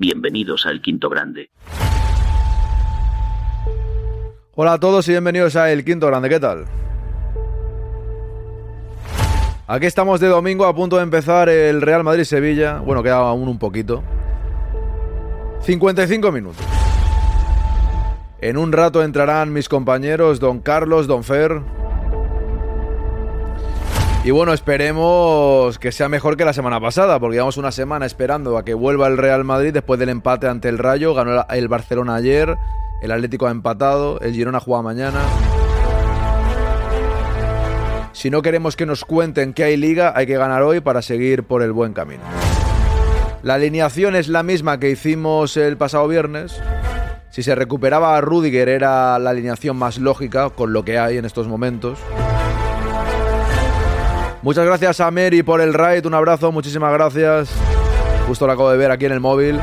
Bienvenidos al Quinto Grande. Hola a todos y bienvenidos a El Quinto Grande, ¿qué tal? Aquí estamos de domingo a punto de empezar el Real Madrid-Sevilla. Bueno, queda aún un poquito. 55 minutos. En un rato entrarán mis compañeros Don Carlos, Don Fer. Y bueno, esperemos que sea mejor que la semana pasada, porque llevamos una semana esperando a que vuelva el Real Madrid después del empate ante el Rayo. Ganó el Barcelona ayer, el Atlético ha empatado, el Girona juega mañana. Si no queremos que nos cuenten que hay liga, hay que ganar hoy para seguir por el buen camino. La alineación es la misma que hicimos el pasado viernes. Si se recuperaba a Rudiger era la alineación más lógica con lo que hay en estos momentos. Muchas gracias a Mary por el raid, un abrazo, muchísimas gracias. Justo lo acabo de ver aquí en el móvil.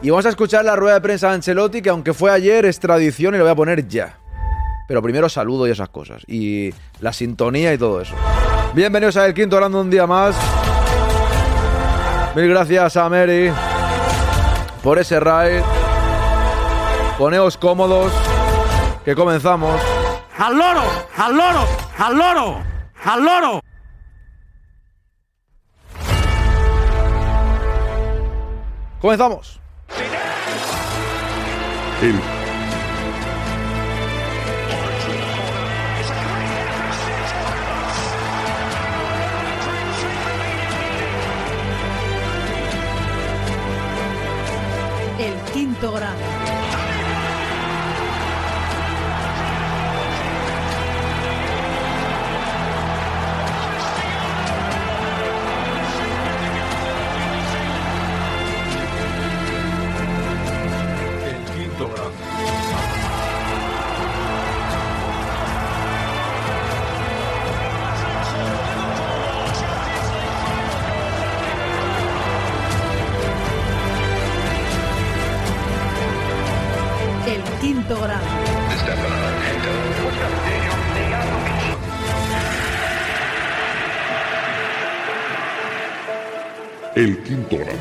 Y vamos a escuchar la rueda de prensa de Ancelotti, que aunque fue ayer, es tradición y lo voy a poner ya. Pero primero saludo y esas cosas. Y la sintonía y todo eso. Bienvenidos a El Quinto Hablando un día más. Mil gracias a Mary por ese raid. Poneos cómodos, que comenzamos. ¡Al loro! ¡Al loro! ¡Al loro! ¡Al loro! Comenzamos. El El quinto grande. El quinto grande. El Quinto Grande.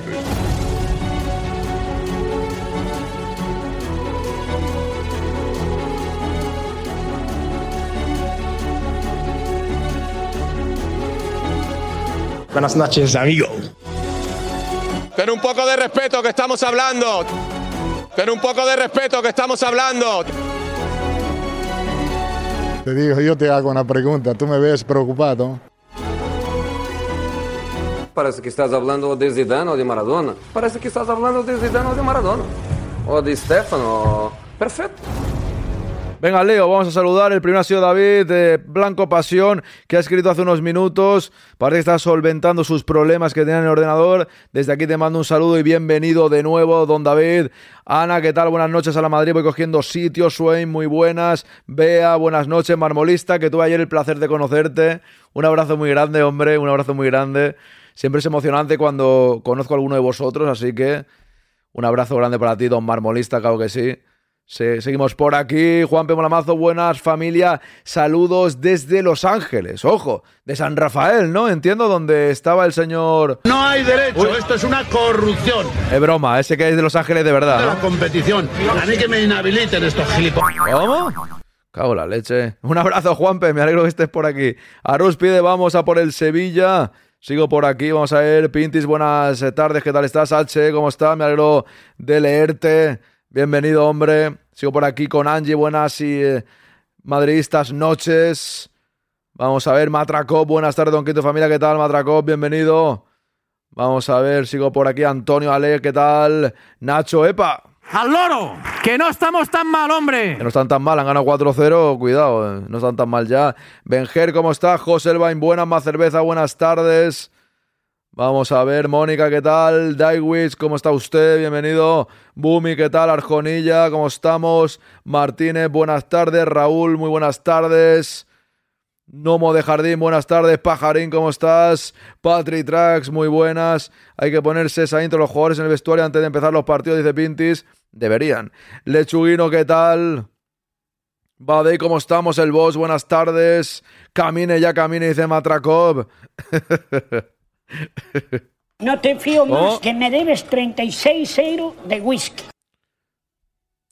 Buenas noches, amigo. Ten un poco de respeto que estamos hablando. Ten un poco de respeto que estamos hablando. Te digo, yo te hago una pregunta. ¿Tú me ves preocupado? Parece que estás hablando de Zidane o de Maradona. Parece que estás hablando de Zidane o de Maradona. O de Stefano. Perfecto. Venga, Leo, vamos a saludar. El primero ha sido David de Blanco Pasión, que ha escrito hace unos minutos. Parece que está solventando sus problemas que tenía en el ordenador. Desde aquí te mando un saludo y bienvenido de nuevo, don David. Ana, ¿qué tal? Buenas noches a la Madrid. Voy cogiendo sitio. Swain, muy buenas. Bea, buenas noches. Marmolista, que tuve ayer el placer de conocerte. Un abrazo muy grande, hombre. Un abrazo muy grande. Siempre es emocionante cuando conozco a alguno de vosotros, así que un abrazo grande para ti, don Marmolista, claro que sí. Se- seguimos por aquí. Juan P. Molamazo, buenas familia. Saludos desde Los Ángeles. Ojo, de San Rafael, ¿no? Entiendo donde estaba el señor. No hay derecho, esto es una corrupción Es broma, ese que es de Los Ángeles de de verdad, la ¿no? competición. A mí que me inhabiliten estos gilipollas. ¿Cómo? Cago la leche. Un abrazo, Juanpe. Me alegro que estés por aquí. Arus pide, vamos a por el Sevilla. Sigo por aquí, vamos a ver. Pintis, buenas tardes. ¿Qué tal estás? H, ¿cómo estás? Me alegro de leerte. Bienvenido, hombre. Sigo por aquí con Angie. Buenas y eh, madridistas noches. Vamos a ver, Matracop. Buenas tardes, don Quinto Familia. ¿Qué tal, Matracop? Bienvenido. Vamos a ver, sigo por aquí. Antonio Ale, ¿qué tal? Nacho, epa. ¡Al loro! ¡Que no estamos tan mal, hombre! Que no están tan mal, han ganado 4-0, cuidado, eh, no están tan mal ya. Benjer, ¿cómo está? José Elbain, buenas, más cerveza, buenas tardes. Vamos a ver, Mónica, ¿qué tal? Daiwitz, ¿cómo está usted? Bienvenido. Bumi, ¿qué tal? Arjonilla, ¿cómo estamos? Martínez, buenas tardes. Raúl, muy buenas tardes. Nomo de Jardín, buenas tardes. Pajarín, ¿cómo estás? Patrick Trax, muy buenas. Hay que ponerse esa intro los jugadores en el vestuario antes de empezar los partidos, dice Pintis. Deberían. Lechuguino, ¿qué tal? Badei, ¿cómo estamos? El boss, buenas tardes. Camine, ya camine, dice Matrakov. No te fío más Oh. que me debes 36 euros de whisky.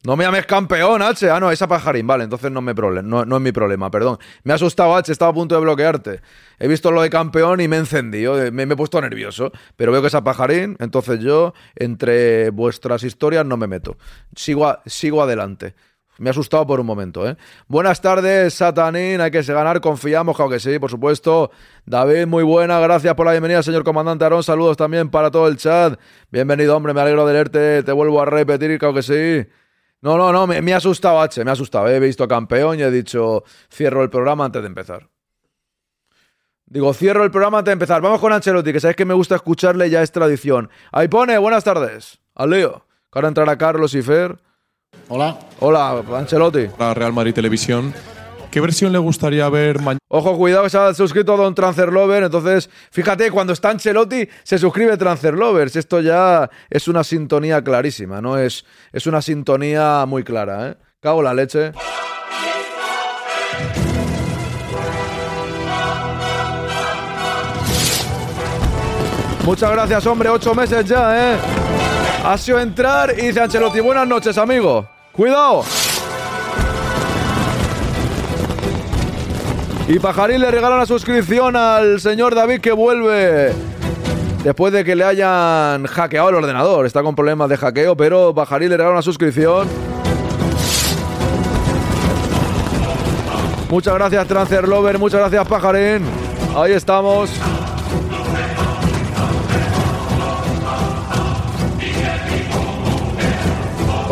No me llames campeón, H. Ah, no, esa pajarín. Vale, entonces no, me no, no es mi problema, perdón. Me ha asustado, H. Estaba a punto de bloquearte. He visto lo de campeón y me he encendido. eh, Me, me he puesto nervioso. Pero veo que esa pajarín, entonces yo, entre vuestras historias, no me meto. Sigo, a- sigo adelante. Me ha asustado por un momento, ¿eh? Buenas tardes, Satanín. Hay que ganar, confiamos, claro que sí, por supuesto. David, muy buena. Gracias por la bienvenida, señor comandante Aarón. Saludos también para todo el chat. Bienvenido, hombre. Me alegro de leerte. Te vuelvo a repetir, claro que sí. No, no, no, me, ha asustado H, me ha asustado. He visto campeón y he dicho, cierro el programa antes de empezar. Digo, cierro el programa antes de empezar. Vamos con Ancelotti, que sabéis que me gusta escucharle, ya es tradición. Ahí pone, buenas tardes. Al. Que ahora entrará Carlos y Fer. Hola. Hola, Ancelotti. La Real Madrid Televisión. ¿Qué versión le gustaría ver mañana? Ojo, cuidado, se ha suscrito Don Transfer Lover. Entonces, fíjate, cuando está Ancelotti, se suscribe Transfer Lovers. Esto ya es una sintonía clarísima, ¿no? Es, es una sintonía muy clara, ¿eh? Cago la leche. Muchas gracias, hombre. Ocho meses ya, ¿eh? Ha sido entrar y dice Ancelotti, buenas noches, amigo. Cuidado. Y Pajarín le regala una suscripción al señor David que vuelve después de que le hayan hackeado el ordenador. Está con problemas de hackeo, pero Pajarín le regala una suscripción. Muchas gracias, Transfer Lover. Muchas gracias, Pajarín. Ahí estamos.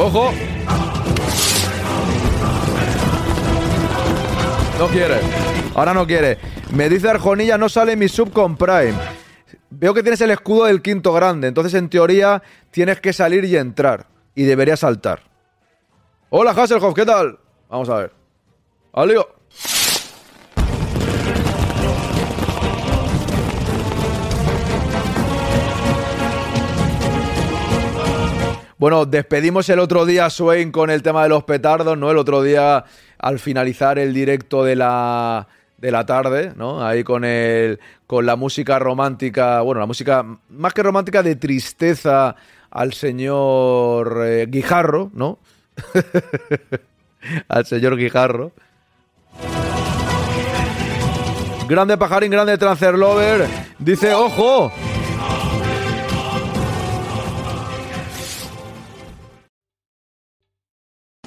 Ojo. No quiere. Ahora no quiere. Me dice Arjonilla, no sale mi sub con Prime. Veo que tienes el escudo del quinto grande. Entonces, en teoría, tienes que salir y entrar. Y debería saltar. Hola, Hasselhoff, ¿qué tal? Vamos a ver. ¡Al lío! Bueno, despedimos el otro día Swain con el tema de los petardos, ¿no? El otro día, al finalizar el directo de la, de la tarde, ¿no? Ahí con el, con la música romántica, bueno, la música más que romántica de tristeza al señor eh, Guijarro, ¿no? al señor Guijarro. Grande pajarín, grande transfer lover. Dice, ojo.